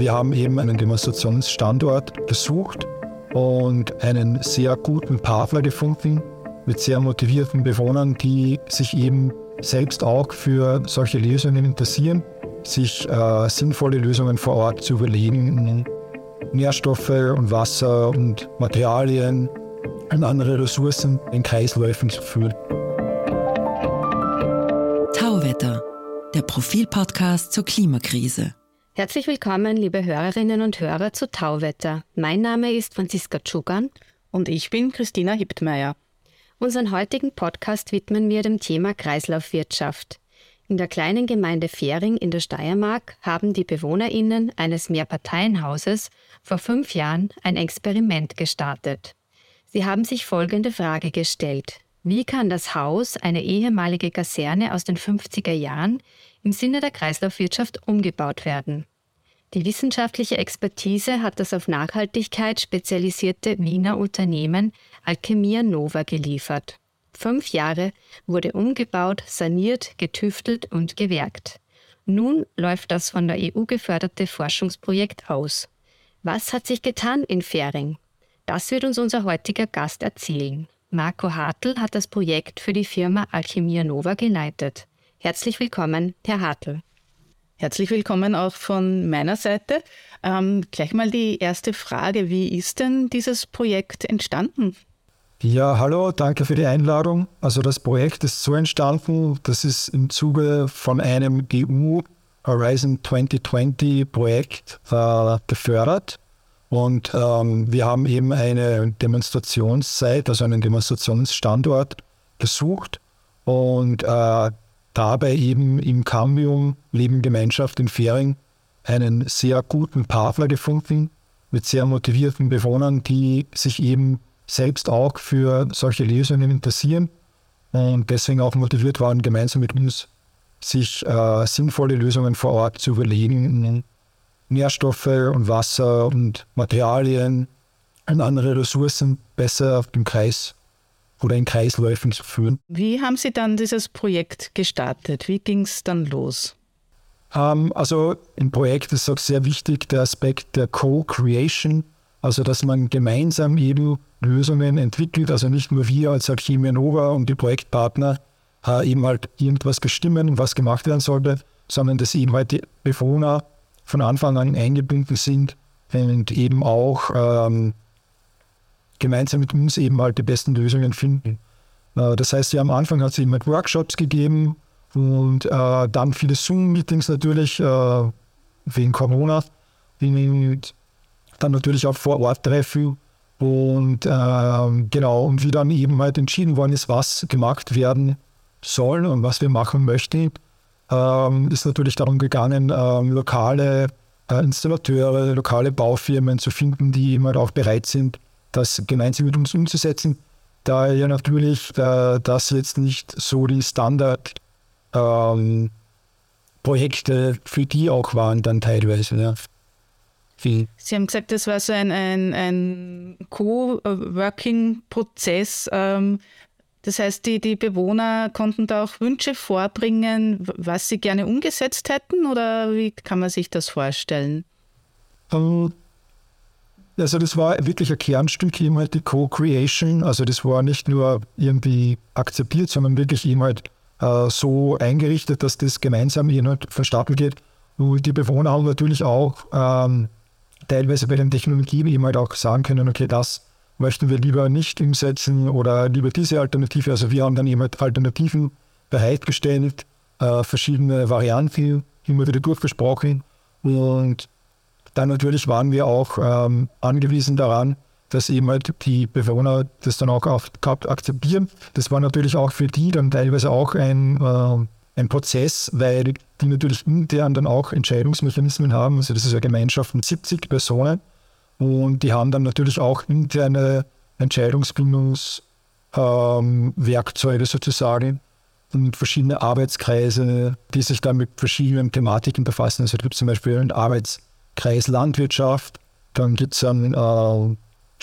Wir haben eben einen Demonstrationsstandort gesucht und einen sehr guten Partner gefunden mit sehr motivierten Bewohnern, die sich eben selbst auch für solche Lösungen interessieren, sich äh, sinnvolle Lösungen vor Ort zu überlegen, Nährstoffe und Wasser und Materialien und andere Ressourcen in Kreisläufen zu führen. Tauwetter, der Profilpodcast zur Klimakrise. Herzlich willkommen, liebe Hörerinnen und Hörer zu Tauwetter. Mein Name ist Franziska Tschugan. Und ich bin Christina Hiptmeier. Unseren heutigen Podcast widmen wir dem Thema Kreislaufwirtschaft. In der kleinen Gemeinde Fähring in der Steiermark haben die BewohnerInnen eines Mehrparteienhauses vor fünf Jahren ein Experiment gestartet. Sie haben sich folgende Frage gestellt. Wie kann das Haus, eine ehemalige Kaserne aus den 50er Jahren, im Sinne der Kreislaufwirtschaft umgebaut werden? Die wissenschaftliche Expertise hat das auf Nachhaltigkeit spezialisierte Wiener Unternehmen Alchemia Nova geliefert. Fünf Jahre wurde umgebaut, saniert, getüftelt und gewerkt. Nun läuft das von der EU geförderte Forschungsprojekt aus. Was hat sich getan in Fähring? Das wird uns unser heutiger Gast erzählen. Marco Hartl hat das Projekt für die Firma Alchemia Nova geleitet. Herzlich willkommen, Herr Hartl. Herzlich willkommen auch von meiner Seite. Ähm, gleich mal die erste Frage. Wie ist denn dieses Projekt entstanden? Ja, hallo, danke für die Einladung. Also das Projekt ist so entstanden, das ist im Zuge von einem EU Horizon 2020 Projekt äh, gefördert. Und ähm, wir haben eben eine Demonstrationszeit, also einen Demonstrationsstandort gesucht. Und äh, dabei eben im Cambium Lebengemeinschaft in Fähring einen sehr guten Partner gefunden mit sehr motivierten Bewohnern, die sich eben selbst auch für solche Lösungen interessieren und deswegen auch motiviert waren, gemeinsam mit uns sich äh, sinnvolle Lösungen vor Ort zu überlegen, Nährstoffe und Wasser und Materialien und andere Ressourcen besser auf dem Kreis oder in Kreisläufen zu führen. Wie haben Sie dann dieses Projekt gestartet? Wie ging es dann los? Ähm, also im Projekt ist auch sehr wichtig der Aspekt der Co-Creation, also dass man gemeinsam eben Lösungen entwickelt, also nicht nur wir als Alchemia Nova und die Projektpartner äh, eben halt irgendwas bestimmen, was gemacht werden sollte, sondern dass eben halt die Bewohner von Anfang an eingebunden sind und eben auch ähm, gemeinsam mit uns eben halt die besten Lösungen finden. Äh, das heißt, ja, am Anfang hat es eben halt Workshops gegeben und äh, dann viele Zoom-Meetings natürlich äh, wegen Corona. Dann natürlich auch vor Ort treffen und äh, genau, und wie dann eben halt entschieden worden ist, was gemacht werden soll und was wir machen möchten, ähm, ist natürlich darum gegangen, ähm, lokale äh, Installateure, lokale Baufirmen zu finden, die eben halt auch bereit sind, das gemeinsam mit uns umzusetzen, da ja natürlich äh, das jetzt nicht so die Standard ähm, Projekte für die auch waren dann teilweise. Ja. Wie? Sie haben gesagt, das war so ein, ein, ein Co-Working-Prozess. Ähm, das heißt, die, die Bewohner konnten da auch Wünsche vorbringen, was sie gerne umgesetzt hätten oder wie kann man sich das vorstellen? Um, also das war wirklich ein Kernstück, eben halt die Co-Creation. Also das war nicht nur irgendwie akzeptiert, sondern wirklich eben halt äh, so eingerichtet, dass das gemeinsam eben halt vonstatten geht. Und die Bewohner haben natürlich auch ähm, teilweise bei den Technologien eben halt auch sagen können, okay, das möchten wir lieber nicht umsetzen oder lieber diese Alternative. Also wir haben dann eben halt Alternativen bereitgestellt, äh, verschiedene Varianten immer wieder durchgesprochen und dann natürlich waren wir auch ähm, angewiesen daran, dass eben halt die Bewohner das dann auch akzeptieren. Das war natürlich auch für die dann teilweise auch ein äh, ein Prozess, weil die natürlich intern dann auch Entscheidungsmechanismen haben. Also das ist eine Gemeinschaft mit 70 Personen und die haben dann natürlich auch interne Entscheidungsfindungswerkzeuge ähm, sozusagen und verschiedene Arbeitskreise, die sich dann mit verschiedenen Thematiken befassen. Also es gibt zum Beispiel einen Arbeitskreis Landwirtschaft, dann gibt es eine, äh,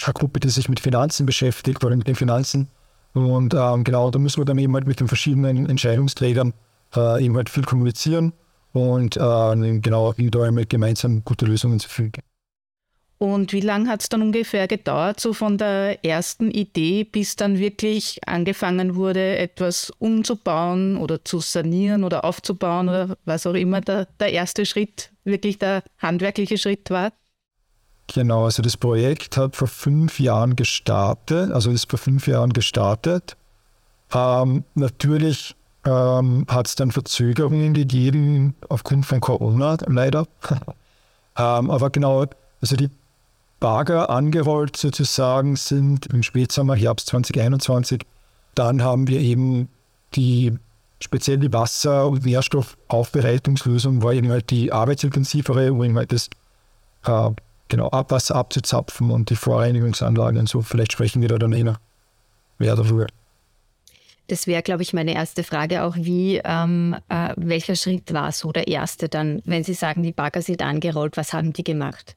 eine Gruppe, die sich mit Finanzen beschäftigt oder mit den Finanzen. Und ähm, genau, da müssen wir dann eben halt mit den verschiedenen Entscheidungsträgern äh, eben halt viel kommunizieren. und äh, genau da gemeinsam gute Lösungen zu finden. Und wie lange hat es dann ungefähr gedauert, so von der ersten Idee, bis dann wirklich angefangen wurde, etwas umzubauen oder zu sanieren oder aufzubauen oder was auch immer der, der erste Schritt, wirklich der handwerkliche Schritt war? Genau, also das Projekt hat vor fünf Jahren gestartet, also ist vor fünf Jahren gestartet. Ähm, natürlich ähm, hat es dann Verzögerungen gegeben aufgrund von Corona, leider. ähm, aber genau, also die Bagger angerollt sozusagen sind im Spätsommer, Herbst 2021. Dann haben wir eben die speziell die Wasser- und Nährstoffaufbereitungslösung war eben halt die arbeitsintensivere, um eben halt das äh, genau, Abwasser abzuzapfen und die Vorreinigungsanlagen und so. Vielleicht sprechen wir da dann eh noch mehr darüber. Das wäre, glaube ich, meine erste Frage auch. Wie, ähm, äh, welcher Schritt war so der erste dann, wenn Sie sagen, die Bagger sind angerollt, was haben die gemacht?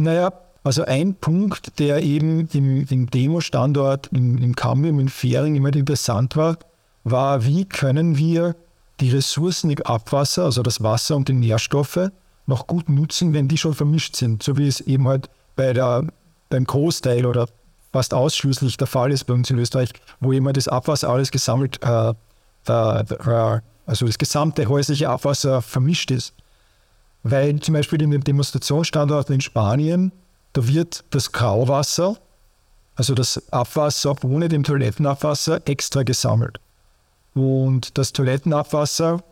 Naja, also ein Punkt, der eben im, im Demo-Standort im, im Cambium in Fähring immer interessant war, war, wie können wir die Ressourcen im Abwasser, also das Wasser und die Nährstoffe, noch gut nutzen, wenn die schon vermischt sind, so wie es eben halt bei der, beim Großteil oder fast ausschließlich der Fall ist bei uns in Österreich, wo immer das Abwasser alles gesammelt, äh, äh, also das gesamte häusliche Abwasser vermischt ist. Weil zum Beispiel in den Demonstrationsstandorten in Spanien, da wird das Grauwasser, also das Abwasser ohne dem Toilettenabwasser, extra gesammelt. Und das Toilettenabwasser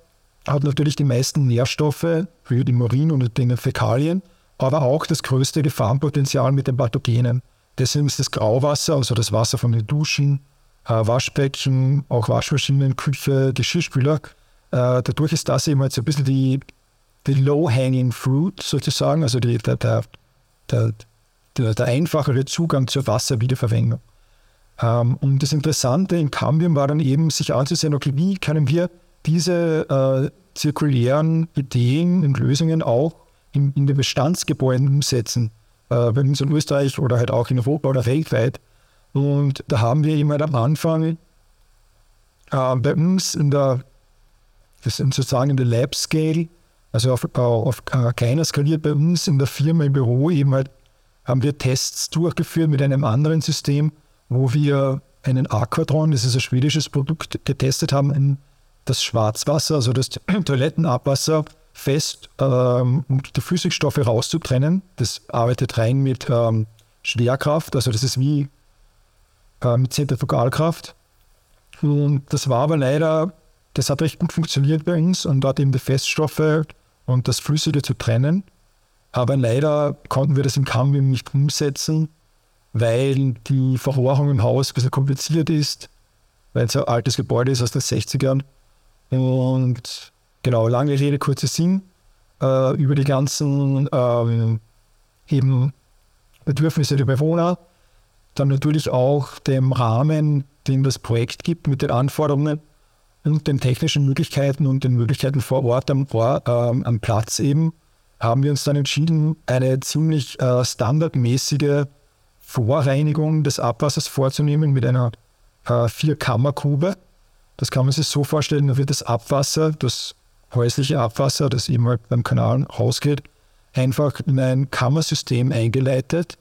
hat natürlich die meisten Nährstoffe für den Urin und den Fäkalien, aber auch das größte Gefahrenpotenzial mit den Pathogenen. Deswegen ist das Grauwasser, also das Wasser von den Duschen, äh, Waschbecken, auch Waschmaschinen, Küche, Geschirrspüler, äh, dadurch ist das eben halt so ein bisschen die die low-hanging fruit sozusagen, also die, der, der, der, der, einfachere Zugang zur Wasserwiederverwendung. Ähm, und das Interessante in Cambium war dann eben, sich anzusehen, okay, wie können wir diese äh, zirkulären Ideen und Lösungen auch in, in den Bestandsgebäuden umsetzen, äh, bei uns in Österreich oder halt auch in Europa oder weltweit. Und da haben wir immer am Anfang äh, bei uns in der, das sind sozusagen in der Lab Scale, also auf, auf kleiner skaliert bei uns in der Firma im Büro eben halt haben wir Tests durchgeführt mit einem anderen System, wo wir einen Aquatron, das ist ein schwedisches Produkt, getestet haben, das Schwarzwasser, also das Toilettenabwasser, fest, ähm, die Flüssigstoffe rauszutrennen. Das arbeitet rein mit ähm, Schwerkraft, also das ist wie äh, mit Zentrifugalkraft. Und das war aber leider, das hat recht gut funktioniert bei uns und dort eben die Feststoffe und das Flüssige zu trennen. Aber leider konnten wir das im Cambium nicht umsetzen, weil die Verrohrung im Haus ein bisschen kompliziert ist, weil es ein altes Gebäude ist aus den 60ern. Und genau, lange Rede, kurzer Sinn, äh, über die ganzen ähm, eben Bedürfnisse der Bewohner, dann natürlich auch dem Rahmen, den das Projekt gibt mit den Anforderungen und den technischen Möglichkeiten und den Möglichkeiten vor Ort am, Ort, äh, am Platz eben, haben wir uns dann entschieden, eine ziemlich äh, standardmäßige Vorreinigung des Abwassers vorzunehmen mit einer äh, Vierkammergrube. Das kann man sich so vorstellen, da wird das Abwasser, das häusliche Abwasser, das eben halt beim Kanal rausgeht, einfach in ein Kammersystem eingeleitet.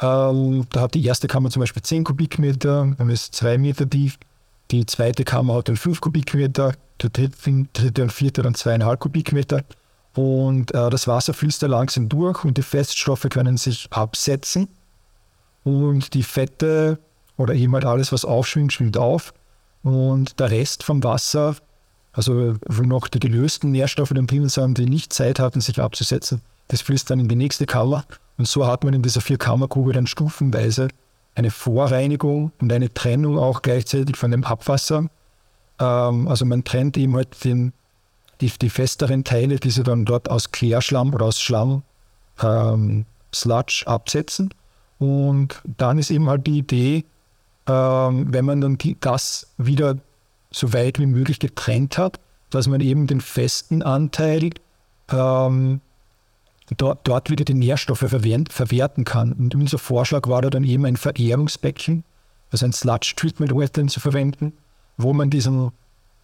Ähm, da hat die erste Kammer zum Beispiel 10 Kubikmeter, dann ist 2 Meter tief. Die zweite Kammer hat dann 5 Kubikmeter, die dritte, und vierte dann 2,5 Kubikmeter. Und äh, das Wasser fließt da langsam durch und die Feststoffe können sich absetzen. Und die Fette oder eben halt alles, was aufschwingt, schwimmt auf. Und der Rest vom Wasser, also noch die gelösten Nährstoffe drin sind, die nicht Zeit hatten, sich abzusetzen, das fließt dann in die nächste Kammer. Und so hat man in dieser Vierkammergrube dann stufenweise eine Vorreinigung und eine Trennung auch gleichzeitig von dem Abwasser. Ähm, also man trennt eben halt den, die, die, festeren Teile, die sie dann dort aus Klärschlamm oder aus Schlamm ähm, Sludge absetzen. Und dann ist eben halt die Idee, ähm, wenn man dann die, das wieder so weit wie möglich getrennt hat, dass man eben den festen Anteil ähm, dort, dort wieder die Nährstoffe verwerten kann. Und unser Vorschlag war da dann eben ein Verehrungsbecken, also ein Sludge Treatment Wetland zu verwenden, wo man diesen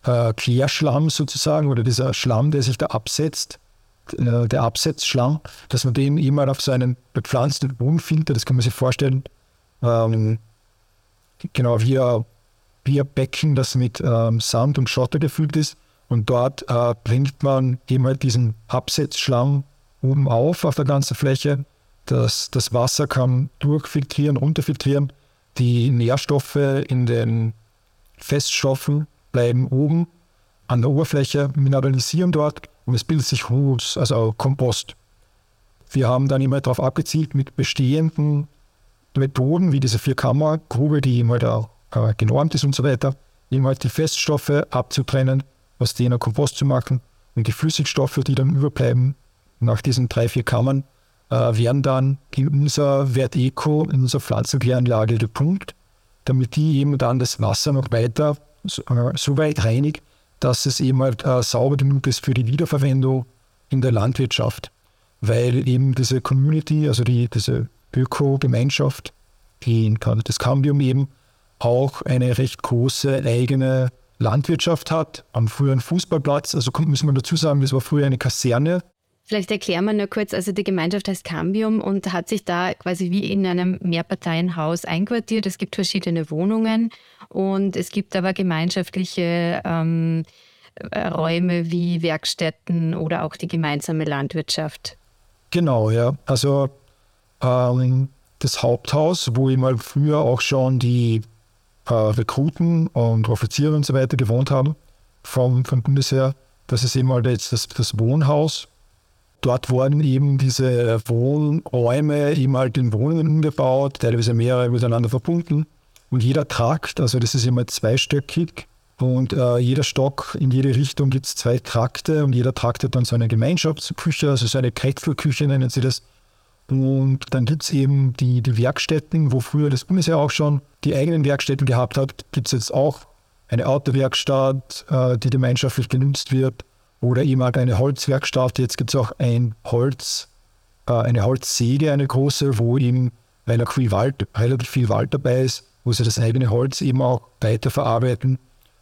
äh, Klärschlamm sozusagen oder dieser Schlamm, der sich da absetzt, äh, der Absetzschlamm, dass man den immer auf so einen bepflanzten Bodenfilter, das kann man sich vorstellen, ähm, genau wie ein, wie ein Becken, das mit ähm, Sand und Schotter gefüllt ist. Und dort äh, bringt man eben halt diesen Absetzschlamm oben auf, auf der ganzen Fläche. Das, das Wasser kann durchfiltrieren, runterfiltrieren. Die Nährstoffe in den Feststoffen bleiben oben an der Oberfläche, mineralisieren dort und es bildet sich Humus, also Kompost. Wir haben dann immer darauf abgezielt, mit bestehenden Methoden wie diese Vierkammergrube, die immer da äh, genormt ist und so weiter, eben halt die Feststoffe abzutrennen, aus denen Kompost zu machen und die Flüssigstoffe, die dann überbleiben, nach diesen drei, vier Kammern, äh, werden dann in unser Werteco, in unserer Pflanzenkläranlage gepumpt, damit die eben dann das Wasser noch weiter so, äh, so weit reinigt, dass es eben halt äh, sauber genug ist für die Wiederverwendung in der Landwirtschaft. Weil eben diese Community, also die, diese Öko-Gemeinschaft, die das Cambium eben auch eine recht große eigene Landwirtschaft hat, am früheren Fußballplatz. Also müssen wir dazu sagen, das war früher eine Kaserne. Vielleicht erklären wir nur kurz, also die Gemeinschaft heißt Cambium und hat sich da quasi wie in einem Mehrparteienhaus einquartiert. Es gibt verschiedene Wohnungen und es gibt aber gemeinschaftliche ähm, Räume wie Werkstätten oder auch die gemeinsame Landwirtschaft. Genau, ja. Also ähm, das Haupthaus, wo immer früher auch schon die äh, Rekruten und Offiziere und so weiter gewohnt haben vom, vom Bundesheer, das ist eben halt jetzt das, das Wohnhaus Dort wurden eben diese Wohnräume eben halt in Wohnungen umgebaut, teilweise mehrere miteinander verbunden. Und jeder Trakt, also das ist immer zweistöckig, und äh, jeder Stock in jede Richtung gibt es zwei Trakte und jeder Trakt hat dann so eine Gemeinschaftsküche, also so eine Kretzelküche nennen sie das. Und dann gibt es eben die, die Werkstätten, wo früher das Bundesheer auch schon die eigenen Werkstätten gehabt hat, gibt es jetzt auch eine Autowerkstatt, äh, die gemeinschaftlich genutzt wird. Oder eben halt eine Holzwerkstatt. Jetzt gibt es auch ein Holz, äh, eine Holzsäge, eine große, wo eben, weil auch viel Wald, relativ viel Wald dabei ist, wo sie das eigene Holz eben auch weiterverarbeiten,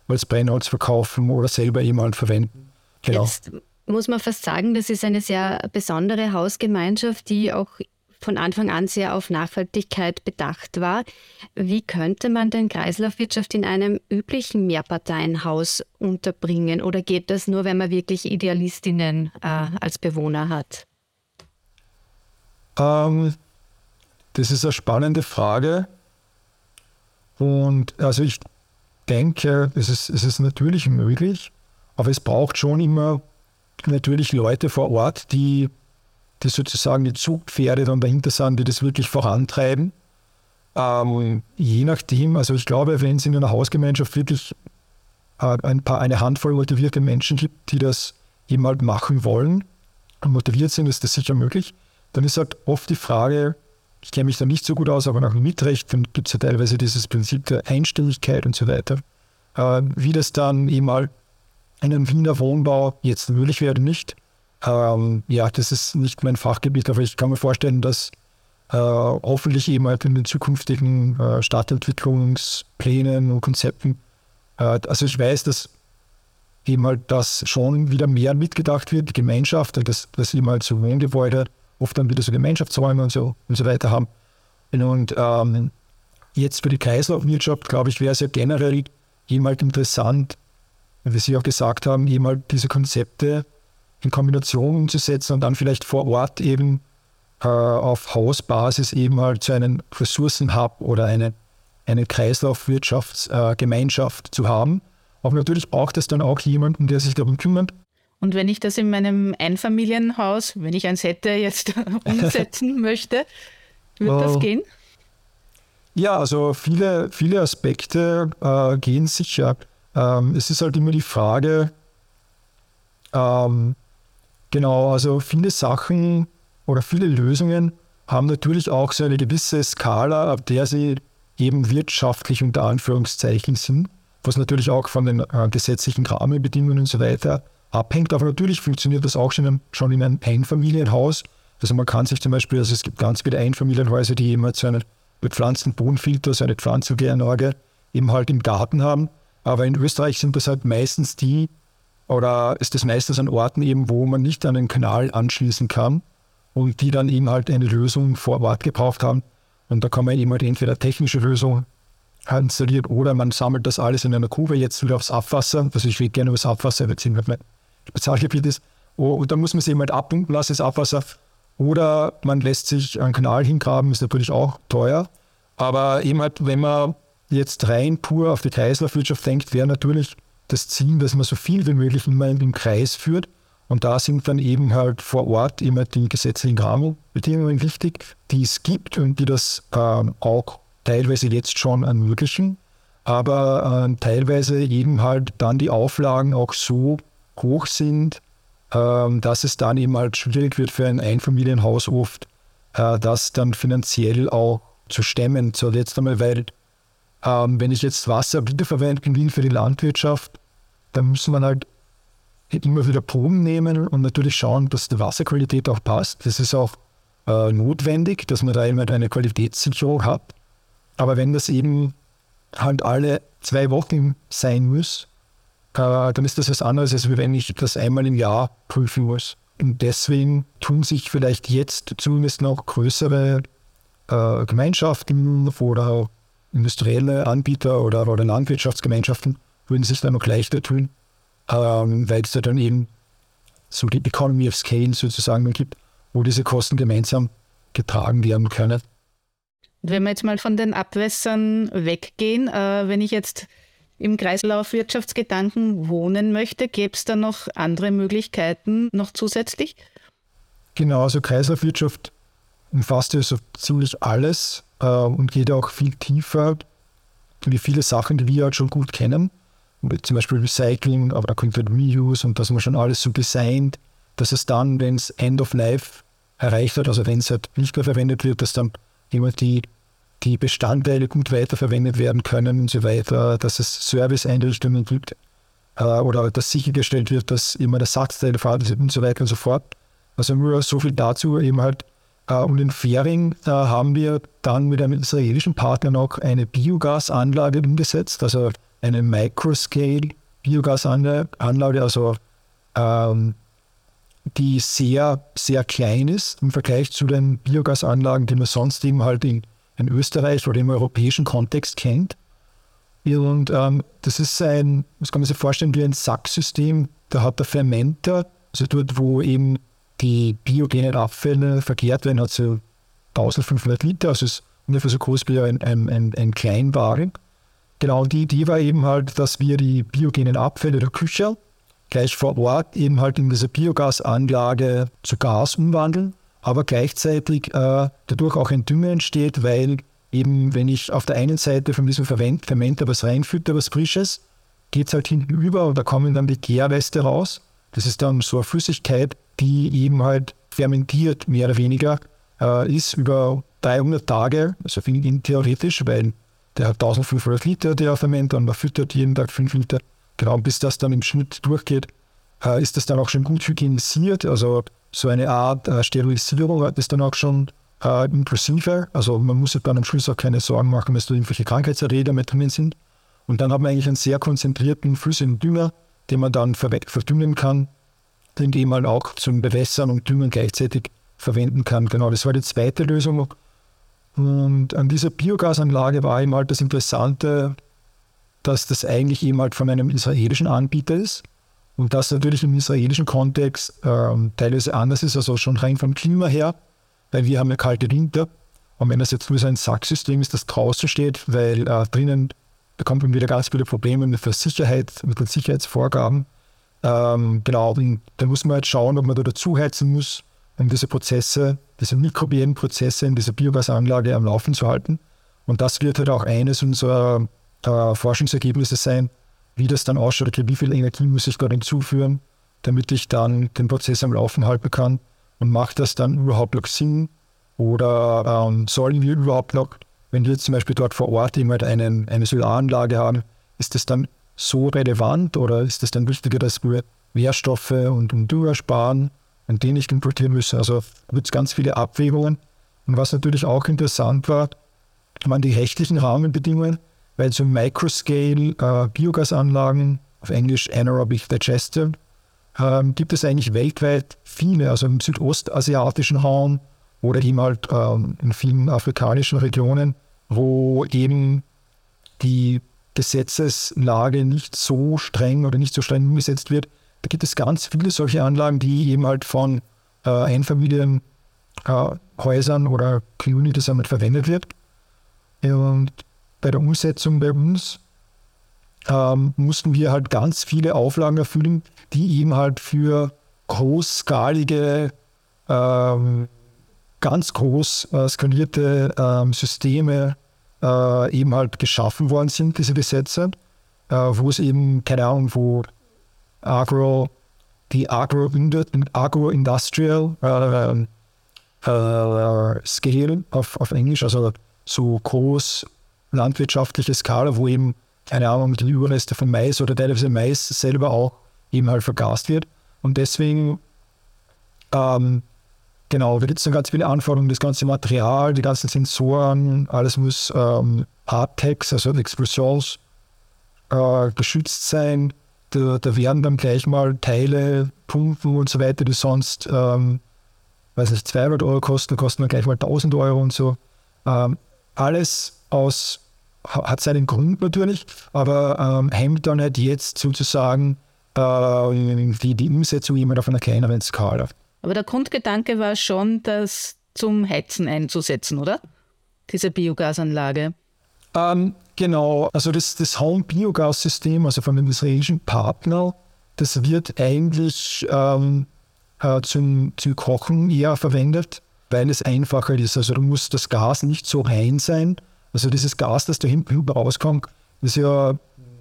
als Brennholz verkaufen oder selber eben halt verwenden. Genau. Jetzt muss man fast sagen, das ist eine sehr besondere Hausgemeinschaft, die auch von Anfang an sehr auf Nachhaltigkeit bedacht war. Wie könnte man denn Kreislaufwirtschaft in einem üblichen Mehrparteienhaus unterbringen? Oder geht das nur, wenn man wirklich Idealistinnen äh, als Bewohner hat? Ähm, das ist eine spannende Frage. Und also ich denke, es ist, es ist natürlich möglich, aber es braucht schon immer natürlich Leute vor Ort, die die sozusagen die Zugpferde dann dahinter sind, die das wirklich vorantreiben. Ähm, je nachdem, also ich glaube, wenn es in einer Hausgemeinschaft wirklich äh, ein paar, eine Handvoll motivierte Menschen gibt, die das eben halt machen wollen und motiviert sind, ist das sicher möglich. Dann ist halt oft die Frage, ich kenne mich da nicht so gut aus, aber nach dem Mitrecht gibt es ja teilweise dieses Prinzip der Einstimmigkeit und so weiter. Äh, wie das dann eben mal in einem Wiener Wohnbau jetzt möglich wäre, nicht. Ähm, ja, das ist nicht mein Fachgebiet, aber ich kann mir vorstellen, dass äh, hoffentlich eben halt in den zukünftigen äh, Stadtentwicklungsplänen und Konzepten, äh, also ich weiß, dass eben halt das schon wieder mehr mitgedacht wird, die Gemeinschaft, dass, dass eben halt so Wohngebäude oft dann wieder so Gemeinschaftsräume und so und so weiter haben. Und ähm, jetzt für die Kreislaufwirtschaft, glaube ich, wäre es ja generell halt interessant, wie Sie auch gesagt haben, halt diese Konzepte in Kombination umzusetzen und dann vielleicht vor Ort eben äh, auf Hausbasis eben halt so einen Ressourcenhub oder eine, eine Kreislaufwirtschaftsgemeinschaft äh, zu haben. Aber natürlich braucht es dann auch jemanden, der sich darum kümmert. Und wenn ich das in meinem Einfamilienhaus, wenn ich eins hätte, jetzt umsetzen möchte, wird das gehen? Ja, also viele, viele Aspekte äh, gehen sicher. Ähm, es ist halt immer die Frage, ähm, Genau, also viele Sachen oder viele Lösungen haben natürlich auch so eine gewisse Skala, ab der sie eben wirtschaftlich unter Anführungszeichen sind, was natürlich auch von den äh, gesetzlichen Rahmenbedingungen und so weiter abhängt. Aber natürlich funktioniert das auch schon in, einem, schon in einem Einfamilienhaus. Also man kann sich zum Beispiel, also es gibt ganz viele Einfamilienhäuser, die eben halt so einen bepflanzten Bodenfilter, so eine Pflanzenkläranlage eben halt im Garten haben. Aber in Österreich sind das halt meistens die, oder ist das meistens an Orten eben, wo man nicht an den Kanal anschließen kann und die dann eben halt eine Lösung vor Ort gebraucht haben. Und da kann man eben halt entweder technische Lösung installiert oder man sammelt das alles in einer Kuh, jetzt wieder aufs Abwasser. Also ich rede gerne über das Abwasser, weil es halt mein Spezialgebiet ist. Und dann muss man es eben halt abpumpen lassen, das Abwasser. Oder man lässt sich einen Kanal hingraben, ist natürlich auch teuer. Aber eben halt, wenn man jetzt rein pur auf die Kreislaufwirtschaft denkt, wäre natürlich das Ziel, dass man so viel wie möglich immer im Kreis führt. Und da sind dann eben halt vor Ort immer die gesetzlichen Rahmenbedingungen wichtig, die es gibt und die das äh, auch teilweise jetzt schon ermöglichen, aber äh, teilweise eben halt dann die Auflagen auch so hoch sind, äh, dass es dann eben halt schwierig wird für ein Einfamilienhaus oft, äh, das dann finanziell auch zu stemmen. So jetzt einmal, weil ähm, wenn ich jetzt Wasser wiederverwenden will für die Landwirtschaft, dann muss man halt immer wieder Proben nehmen und natürlich schauen, dass die Wasserqualität auch passt. Das ist auch äh, notwendig, dass man da immer eine Qualitätssicherung hat. Aber wenn das eben halt alle zwei Wochen sein muss, äh, dann ist das was anderes, als wenn ich das einmal im Jahr prüfen muss. Und deswegen tun sich vielleicht jetzt zumindest noch größere äh, Gemeinschaften oder industrielle Anbieter oder, oder Landwirtschaftsgemeinschaften würden sich dann noch leichter tun, ähm, weil es da dann eben so die Economy of Scale sozusagen gibt, wo diese Kosten gemeinsam getragen werden können. Wenn wir jetzt mal von den Abwässern weggehen, äh, wenn ich jetzt im Kreislaufwirtschaftsgedanken wohnen möchte, gäbe es da noch andere Möglichkeiten noch zusätzlich? Genau, also Kreislaufwirtschaft umfasst ja so ziemlich alles und geht auch viel tiefer wie viele Sachen, die wir halt schon gut kennen. Zum Beispiel Recycling, aber da kommt halt Reuse und das haben wir schon alles so designt, dass es dann, wenn es End of Life erreicht hat, also wenn es halt nicht mehr verwendet wird, dass dann immer die, die Bestandteile gut weiterverwendet werden können und so weiter, dass es Serviceeinrichtungen gibt äh, oder dass sichergestellt wird, dass immer Ersatzteile vorhanden sind und so weiter und so fort. Also nur so viel dazu eben halt. Äh, und in Fähring äh, haben wir dann mit einem israelischen Partner noch eine Biogasanlage umgesetzt, also eine Microscale Biogasanlage, also ähm, die sehr, sehr klein ist im Vergleich zu den Biogasanlagen, die man sonst eben halt in, in Österreich oder im europäischen Kontext kennt. Und ähm, das ist ein, das kann man sich vorstellen, wie ein Sacksystem. Da hat der Fermenter, also dort, wo eben die biogenen Abfälle verkehrt werden, hat so 1500 Liter, also ist ungefähr so groß wie ein, ein, ein, ein Kleinwagen. Genau, die Idee war eben halt, dass wir die biogenen Abfälle der Küche gleich vor Ort eben halt in dieser Biogasanlage zu Gas umwandeln, aber gleichzeitig äh, dadurch auch ein Dünger entsteht, weil eben, wenn ich auf der einen Seite von diesem Fermenter was reinfütter, was Frisches, geht es halt hinten über und da kommen dann die Gärreste raus. Das ist dann so eine Flüssigkeit, die eben halt fermentiert, mehr oder weniger, äh, ist über 300 Tage, also theoretisch, weil der hat 1500 Liter, der Fermenter, und man füttert jeden Tag 5 Liter Genau, bis das dann im Schnitt durchgeht, äh, ist das dann auch schon gut hygienisiert. Also so eine Art äh, Sterilisierung ist dann auch schon äh, inklusive. Also man muss sich dann am Schluss auch keine Sorgen machen, dass da irgendwelche Krankheitserreger mit drinnen sind. Und dann hat man eigentlich einen sehr konzentrierten, flüssigen Dünger, den man dann verdünnen kann, den man auch zum Bewässern und Düngen gleichzeitig verwenden kann. Genau, das war die zweite Lösung. Und an dieser Biogasanlage war eben halt das Interessante, dass das eigentlich eben halt von einem israelischen Anbieter ist und das natürlich im israelischen Kontext ähm, teilweise anders ist, also schon rein vom Klima her, weil wir haben ja kalte Winter und wenn das jetzt nur so ein Sacksystem ist, das draußen steht, weil äh, drinnen bekommt man wieder ganz viele Probleme mit der Sicherheit, mit den Sicherheitsvorgaben. Ähm, genau, und da muss man halt schauen, ob man da dazu heizen muss, um diese Prozesse, diese mikrobiellen Prozesse in dieser Biogasanlage am Laufen zu halten. Und das wird halt auch eines unserer äh, Forschungsergebnisse sein, wie das dann ausschaut, wie viel Energie muss ich da hinzuführen, damit ich dann den Prozess am Laufen halten kann und macht das dann überhaupt noch Sinn oder ähm, sollen wir überhaupt noch, wenn wir zum Beispiel dort vor Ort jemand einen, eine Solaranlage haben, ist das dann so relevant oder ist es dann wichtiger, dass wir Nährstoffe und, Dünger sparen, an denen ich importieren müssen? Also gibt es ganz viele Abwägungen. Und was natürlich auch interessant war, waren die rechtlichen Rahmenbedingungen weil so Microscale äh, Biogasanlagen, auf Englisch Anaerobic Digestion, ähm, gibt es eigentlich weltweit viele, also im südostasiatischen Raum oder eben halt ähm, in vielen afrikanischen Regionen, wo eben die Gesetzeslage nicht so streng oder nicht so streng umgesetzt wird. Da gibt es ganz viele solche Anlagen, die eben halt von äh, Einfamilienhäusern äh, oder Communities damit verwendet wird. Und bei der Umsetzung bei uns ähm, mussten wir halt ganz viele Auflagen erfüllen, die eben halt für großskalige, ähm, ganz groß äh, skalierte ähm, Systeme äh, eben halt geschaffen worden sind, diese Gesetze, äh, wo es eben, keine Ahnung, wo Agro, die Agro-Industrial Agro äh, äh, Scale auf, auf Englisch, also so groß landwirtschaftliche Skala, wo eben, keine Ahnung, die Überreste von Mais oder teilweise Mais selber auch eben halt vergast wird. Und deswegen, ähm, genau, da gibt es dann ganz viele Anforderungen, das ganze Material, die ganzen Sensoren, alles muss ähm, Hardtext, also Explosions, äh, geschützt sein. Da, da, werden dann gleich mal Teile, Pumpen und so weiter, die sonst, ähm, weiß nicht, 200 Euro kosten, kosten dann gleich mal 1000 Euro und so. Ähm, alles aus, hat seinen Grund natürlich, aber ähm, hemmt dann halt jetzt sozusagen äh, die, die Umsetzung immer auf einer kleineren Skala. Aber der Grundgedanke war schon, das zum Heizen einzusetzen, oder? Diese Biogasanlage. Ähm, genau, also das, das Home-Biogas-System, also von dem israelischen Partner, das wird eigentlich ähm, äh, zum, zum Kochen eher verwendet, weil es einfacher ist. Also du musst das Gas nicht so rein sein, also dieses Gas, das da hinten rauskommt, ist ja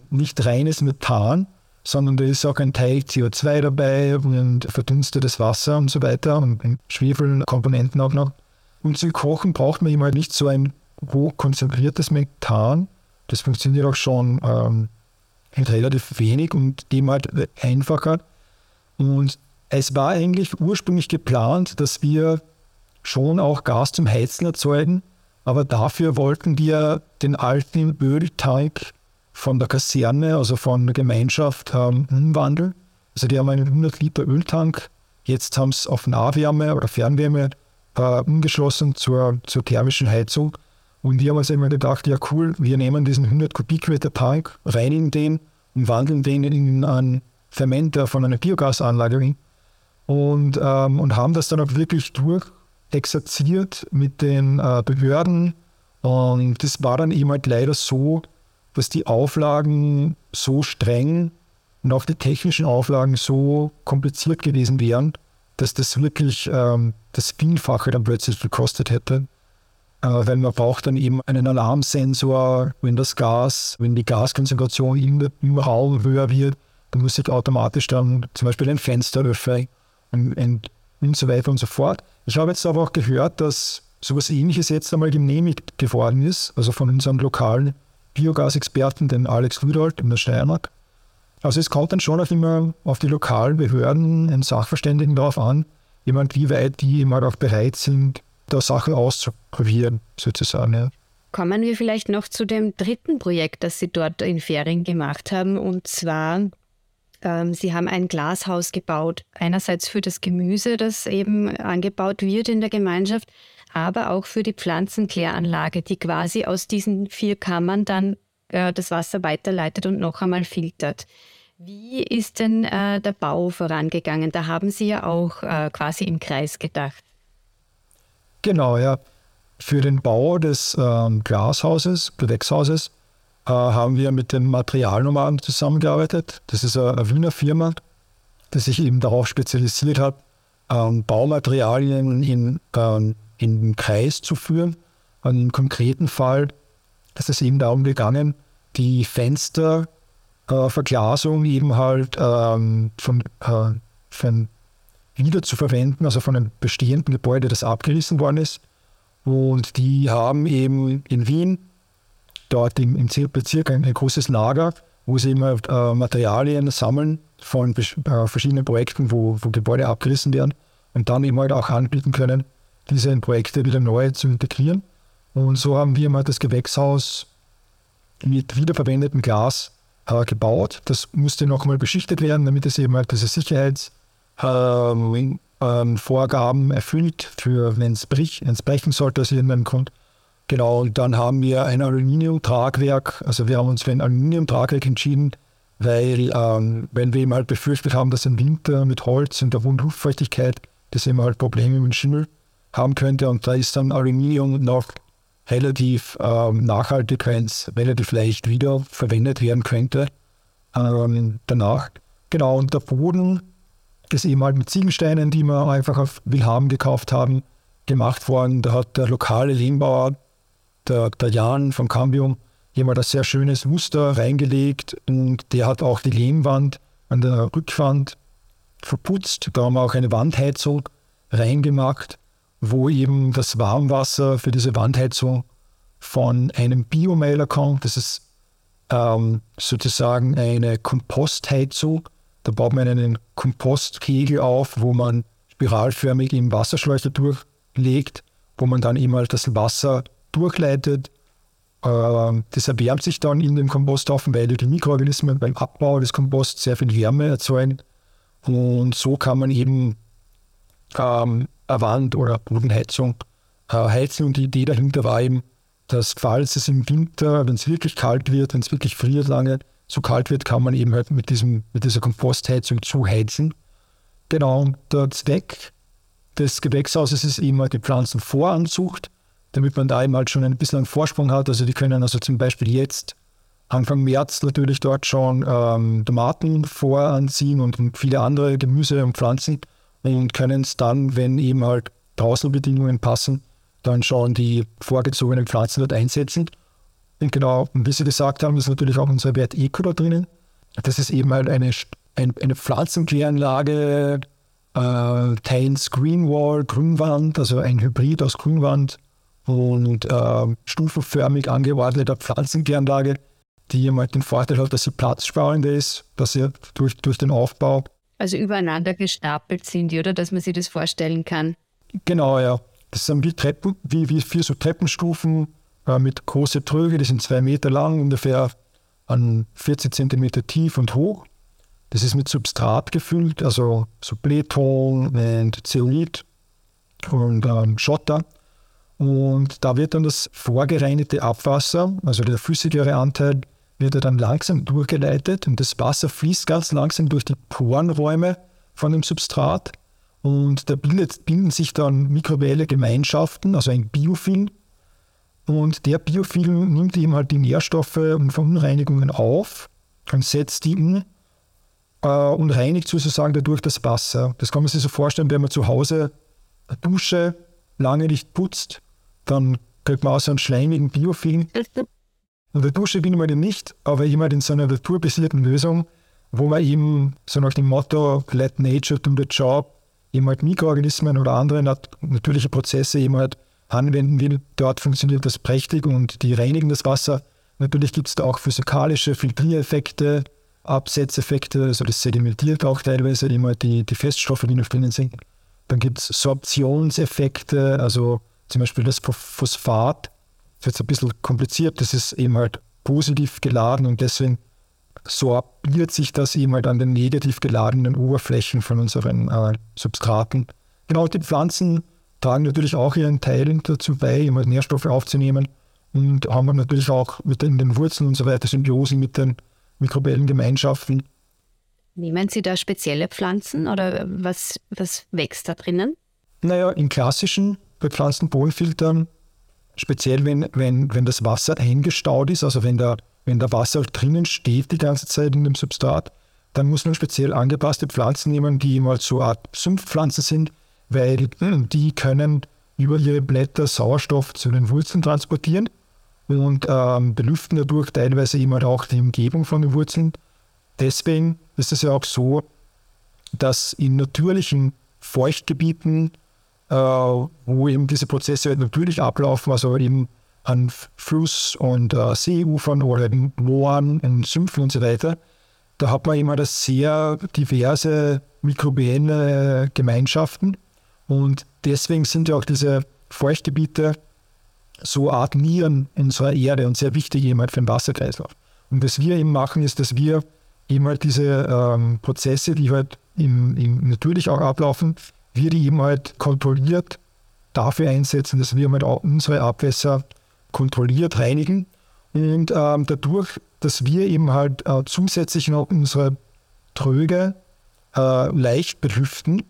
nicht reines Methan, sondern da ist auch ein Teil CO2 dabei und verdünstetes Wasser und so weiter und Schwefelkomponenten auch noch. Und zum Kochen braucht man immer nicht so ein hochkonzentriertes Methan. Das funktioniert auch schon ähm, relativ wenig und eben halt einfacher. Und es war eigentlich ursprünglich geplant, dass wir schon auch Gas zum Heizen erzeugen, aber dafür wollten wir den alten Öltank von der Kaserne, also von der Gemeinschaft, ähm, umwandeln. Also die haben einen 100 Liter Öltank. Jetzt haben sie auf Nahwärme oder Fernwärme äh, umgeschlossen zur, zur thermischen Heizung. Und wir haben uns immer gedacht, ja cool, wir nehmen diesen 100 Kubikmeter Tank, reinigen den und wandeln den in einen Fermenter von einer Biogasanlage und, ähm, und haben das dann auch wirklich durch exerziert mit den äh, Behörden. Und das war dann eben halt leider so, dass die Auflagen so streng und auch die technischen Auflagen so kompliziert gewesen wären, dass das wirklich ähm, das Vielfache dann plötzlich gekostet hätte. Äh, weil man braucht dann eben einen Alarmsensor, wenn das Gas, wenn die Gaskonzentration im, im Raum höher wird, dann muss ich automatisch dann zum Beispiel ein Fenster öffnen und, und, und so weiter und so fort. Ich habe jetzt aber auch gehört, dass sowas ähnliches jetzt einmal genehmigt geworden ist, also von unserem lokalen Biogasexperten, den Alex Rudolph in der Steiermark. Also es kommt dann schon auch immer auf die lokalen Behörden und Sachverständigen darauf an, jemand, wie weit die immer auch bereit sind, da Sachen auszuprobieren, sozusagen. Ja. Kommen wir vielleicht noch zu dem dritten Projekt, das Sie dort in Fering gemacht haben, und zwar ähm, sie haben ein Glashaus gebaut, einerseits für das Gemüse, das eben angebaut wird in der Gemeinschaft, aber auch für die Pflanzenkläranlage, die quasi aus diesen vier Kammern dann äh, das Wasser weiterleitet und noch einmal filtert. Wie ist denn äh, der Bau vorangegangen? Da haben Sie ja auch äh, quasi im Kreis gedacht. Genau, ja. Für den Bau des ähm, Glashauses, Gewächshauses, äh, haben wir mit den Materialnomaden zusammengearbeitet. Das ist eine Wiener Firma, die sich eben darauf spezialisiert hat, ähm, Baumaterialien in, ähm, in den Kreis zu führen. Und Im konkreten Fall ist es eben darum gegangen, die Fensterverglasung äh, eben halt ähm, von, äh, von wieder zu verwenden, also von einem bestehenden Gebäude, das abgerissen worden ist. Und die haben eben in Wien dort im, im Bezirk ein, ein, großes Lager, wo sie immer äh, Materialien sammeln von äh, verschiedenen Projekten, wo, wo Gebäude abgerissen werden und dann eben halt auch anbieten können, diese Projekte wieder neu zu integrieren. Und so haben wir mal das Gewächshaus mit wiederverwendetem Glas äh, gebaut. Das musste nochmal beschichtet werden, damit es eben halt diese Sicherheitsvorgaben ähm, ähm, erfüllt, für wenn es brich, brechen sollte aus irgendeinem Grund. Genau, und dann haben wir ein Aluminiumtragwerk, also wir haben uns für ein Aluminiumtragwerk entschieden, weil ähm, wenn wir eben halt befürchtet haben, dass im Winter mit Holz und der hohen Luftfeuchtigkeit das eben halt Probleme mit Schimmel haben könnte und da ist dann Aluminium noch relativ ähm, nachhaltig, wenn es relativ leicht wieder verwendet werden könnte ähm, danach. Genau, und der Boden ist eben halt mit Ziegensteinen, die wir einfach auf Wilhelm gekauft haben, gemacht worden. Da hat der lokale Lehmbauer, der, der Jan vom Cambium, jemand ein sehr schönes Muster reingelegt und der hat auch die Lehmwand an der Rückwand verputzt. Da haben wir auch eine Wandheizung reingemacht wo eben das Warmwasser für diese Wandheizung von einem Biomailer kommt. Das ist ähm, sozusagen eine Kompostheizung. Da baut man einen Kompostkegel auf, wo man spiralförmig eben Wasserschläuche durchlegt, wo man dann eben halt das Wasser durchleitet. Ähm, das erwärmt sich dann in dem Komposthaufen, weil die Mikroorganismen beim Abbau des Komposts sehr viel Wärme erzeugen. Und so kann man eben ähm, Wand oder Bodenheizung äh, heizen. Und die Idee dahinter war eben, dass falls es im Winter, wenn es wirklich kalt wird, wenn es wirklich friert lange, so kalt wird, kann man eben halt mit, diesem, mit dieser Kompostheizung zuheizen. Genau, und der Zweck des Gewächshauses ist eben halt die Pflanzenvoranzucht, damit man da eben halt schon ein bisschen einen Vorsprung hat. Also die können also zum Beispiel jetzt Anfang März natürlich dort schon ähm, Tomaten voranziehen und, und viele andere Gemüse und Pflanzen und können es dann, wenn eben halt Draußenbedingungen passen, dann schon die vorgezogenen Pflanzen dort einsetzen. Und genau, wie Sie gesagt haben, ist natürlich auch unser Wert Eco da drinnen. Das ist eben halt eine, ein, eine Pflanzenkläranlage, äh, teils Greenwall, Grünwand, also ein Hybrid aus Grünwand und äh, stufenförmig angeordneter Pflanzenkläranlage, die eben halt den Vorteil hat, dass sie platzsparender ist, dass sie durch, durch den Aufbau also übereinander gestapelt sind oder dass man sich das vorstellen kann. Genau, ja. Das sind wie Treppen, wie, wie vier so Treppenstufen äh, mit großen Tröge, die sind zwei Meter lang, ungefähr an 40 Zentimeter tief und hoch. Das ist mit Substrat gefüllt, also so Beton und Zeolit und ähm, Schotter. Und da wird dann das vorgereinigte Abwasser, also der flüssigere Anteil, wird er dann langsam durchgeleitet und das Wasser fließt ganz langsam durch die Porenräume von dem Substrat und da bildet, bilden sich dann mikrobielle Gemeinschaften, also ein Biofilm. Und der Biofilm nimmt eben halt die Nährstoffe und Verunreinigungen auf und setzt die um äh, und reinigt sozusagen dadurch das Wasser. Das kann man sich so vorstellen, wenn man zu Hause eine Dusche lange nicht putzt, dann kriegt man auch so einen schleimigen Biofilm. Und der Dusche bin ich mal nicht, aber jemand in so einer naturbasierten Lösung, wo man eben so nach dem Motto Let Nature do the job eben halt Mikroorganismen oder andere nat natürliche Prozesse eben halt anwenden will. Dort funktioniert das prächtig und die reinigen das Wasser. Natürlich gibt es da auch physikalische Filtriereffekte, Absetzeffekte, also das sedimentiert auch teilweise immer die, die Feststoffe, die noch drinnen sind. Dann gibt es Sorptionseffekte, also zum Beispiel das Phosphat ist jetzt ein bisschen kompliziert, das ist eben halt positiv geladen und deswegen sorbiert sich das eben halt an den negativ geladenen Oberflächen von unseren äh, Substraten. Genau, die Pflanzen tragen natürlich auch ihren Teil dazu bei, immer Nährstoffe aufzunehmen und haben natürlich auch mit den, den Wurzeln und so weiter Symbiosen mit den mikrobiellen Gemeinschaften. Nehmen Sie da spezielle Pflanzen oder was, was wächst da drinnen? Naja, in klassischen bepflanzten Bodenfiltern speziell wenn, wenn, wenn das Wasser eingestaut ist, also wenn der, wenn der Wasser drinnen steht die ganze Zeit in dem Substrat, dann muss man speziell angepasste Pflanzen nehmen, die mal so eine Art Sumpfpflanzen sind, weil hm, die können über ihre Blätter Sauerstoff zu den Wurzeln transportieren und ähm, belüften dadurch teilweise immer auch die Umgebung von den Wurzeln. Deswegen ist es ja auch so, dass in natürlichen Feuchtgebieten wo eben diese Prozesse natürlich ablaufen, also eben an Fluss- und äh, Seeufern oder in Mooren, in Sümpfen und so weiter. Da hat man immer das sehr diverse mikrobielle Gemeinschaften und deswegen sind ja auch diese Feuchtgebiete so Art Nieren unserer Erde und sehr wichtig eben halt für den Wasserkreislauf. Und was wir eben machen, ist, dass wir eben halt diese ähm, Prozesse, die halt im, im natürlich auch ablaufen, wir die eben halt kontrolliert dafür einsetzen, dass wir halt auch unsere Abwässer kontrolliert reinigen. Und ähm, dadurch, dass wir eben halt äh, zusätzlich noch unsere Tröge äh, leicht belüften,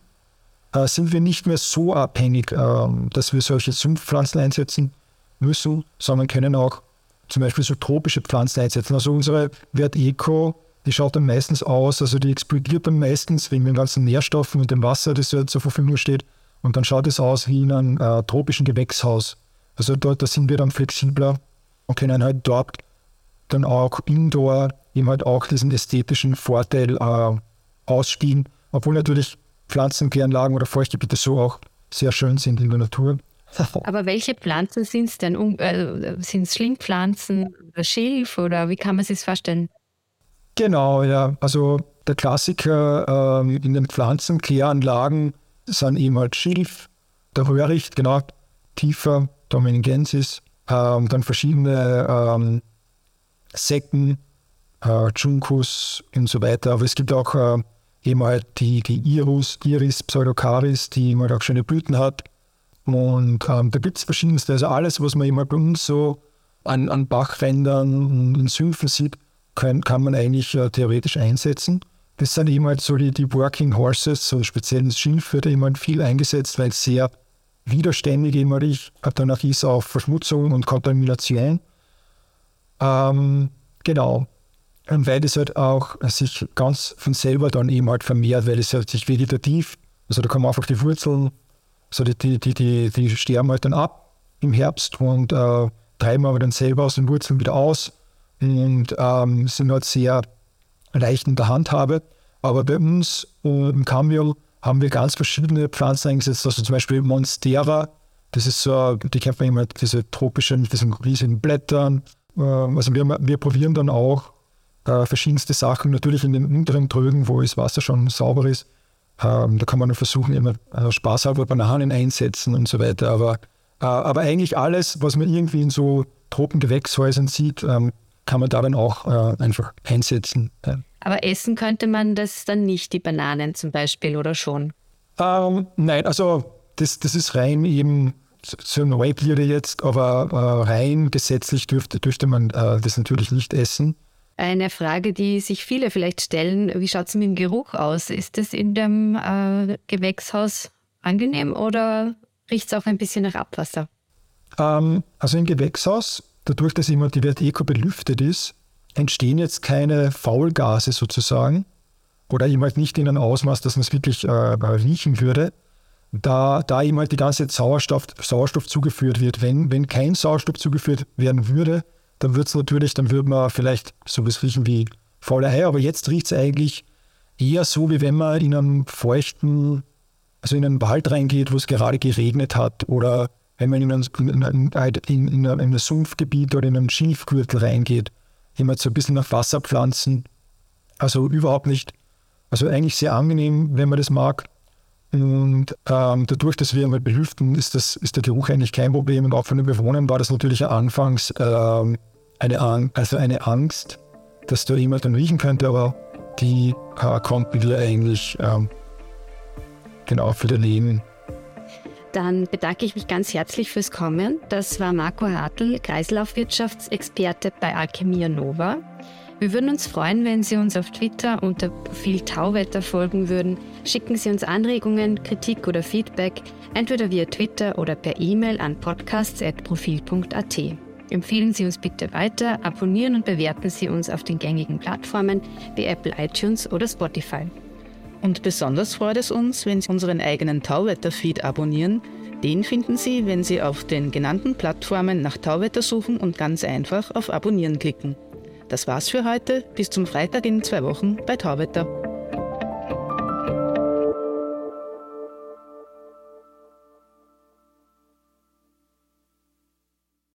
äh, sind wir nicht mehr so abhängig, äh, dass wir solche Sumpfpflanzen einsetzen müssen, sondern können auch zum Beispiel so tropische Pflanzen einsetzen. Also unsere Wert Eco, die schaut dann meistens aus, also die explodiert dann meistens wegen den ganzen Nährstoffen und dem Wasser, das ja zur Verfügung steht. Und dann schaut es aus wie in einem äh, tropischen Gewächshaus. Also dort da sind wir dann flexibler und können halt dort dann auch indoor eben halt auch diesen ästhetischen Vorteil äh, ausspielen, obwohl natürlich Pflanzenkläranlagen oder Feuchtgebiete so auch sehr schön sind in der Natur. Aber welche Pflanzen sind es denn? Äh, sind es Schlingpflanzen oder Schilf oder wie kann man sich das vorstellen? Genau, ja. Also der Klassiker äh, in den Pflanzenkläranlagen sind eben halt Schilf, der Röhricht, genau, tiefer, Dominengensis, ähm, dann verschiedene ähm, Säcken, äh, Junkus und so weiter. Aber es gibt auch äh, eben halt die, die Iris, Iris Pseudocaris, die eben halt auch schöne Blüten hat. Und ähm, da gibt es verschiedenste, also alles, was man immer bei uns so an, an Bachrändern und in Sümpfen sieht, kann, kann man eigentlich äh, theoretisch einsetzen. Das sind eben halt so die, die Working Horses, so speziell das Schilf wird eben halt viel eingesetzt, weil es sehr widerständig immer ich, danach ist auf Verschmutzung und Kontamination. Ähm, genau. Und weil es halt auch sich ganz von selber dann eben halt vermehrt, weil es halt sich vegetativ, also da man einfach die Wurzeln so die, die, die, die, die sterben halt dann ab im Herbst und äh, treiben aber dann selber aus den Wurzeln wieder aus und ähm, sind halt sehr leicht in der Handhabe. Aber bei uns äh, im Cambiol haben wir ganz verschiedene Pflanzen eingesetzt, also zum Beispiel Monstera, das ist so, die kennt man immer, diese tropischen, mit diesen riesigen Blättern. Äh, also wir, wir probieren dann auch äh, verschiedenste Sachen, natürlich in den unteren Trögen, wo das Wasser schon sauber ist, ähm, da kann man versuchen, immer also spaßhalber Bananen einsetzen und so weiter. Aber, äh, aber eigentlich alles, was man irgendwie in so Tropengewächshäusern sieht, ähm, kann man darin auch äh, einfach einsetzen. Aber essen könnte man das dann nicht, die Bananen zum Beispiel, oder schon? Ähm, nein, also das, das ist rein eben so ein Weibliere jetzt, aber äh, rein gesetzlich dürfte, dürfte man äh, das natürlich nicht essen. Eine Frage, die sich viele vielleicht stellen, wie schaut es mit dem Geruch aus? Ist es in dem äh, Gewächshaus angenehm oder riecht es auch ein bisschen nach Abwasser? Ähm, also im Gewächshaus, dadurch, dass immer die Verteco belüftet ist, entstehen jetzt keine Faulgase sozusagen oder eben halt nicht in einem Ausmaß, dass man es wirklich äh, riechen würde, da, da ihm halt die ganze Sauerstoff, Sauerstoff zugeführt wird. Wenn, wenn kein Sauerstoff zugeführt werden würde, dann wird es natürlich, dann würde man vielleicht so was riechen wie faule Eier, aber jetzt riecht es eigentlich eher so, wie wenn man in einem feuchten, also in einen Wald reingeht, wo es gerade geregnet hat oder wenn man in ein, in, in, in, in ein Sumpfgebiet oder in einen Schilfgürtel reingeht, immer so ein bisschen nach Wasserpflanzen. Also überhaupt nicht, also eigentlich sehr angenehm, wenn man das mag. Und ähm, dadurch, dass wir mal belüften, ist, das, ist der Geruch eigentlich kein Problem. Und auch von den Bewohnern war das natürlich anfangs ähm, eine, Ang also eine Angst, dass da jemand dann riechen könnte, aber die äh, konnten wir eigentlich ähm, genau für den Leben. Dann bedanke ich mich ganz herzlich fürs Kommen. Das war Marco Hartl, Kreislaufwirtschaftsexperte bei Alchemia Nova. Wir würden uns freuen, wenn Sie uns auf Twitter unter Profil Tauwetter folgen würden. Schicken Sie uns Anregungen, Kritik oder Feedback, entweder via Twitter oder per E-Mail an podcasts.profil.at. Empfehlen Sie uns bitte weiter, abonnieren und bewerten Sie uns auf den gängigen Plattformen wie Apple iTunes oder Spotify. Und besonders freut es uns, wenn Sie unseren eigenen Tauwetter-Feed abonnieren. Den finden Sie, wenn Sie auf den genannten Plattformen nach Tauwetter suchen und ganz einfach auf Abonnieren klicken. Das war's für heute. Bis zum Freitag in zwei Wochen bei Tauwetter.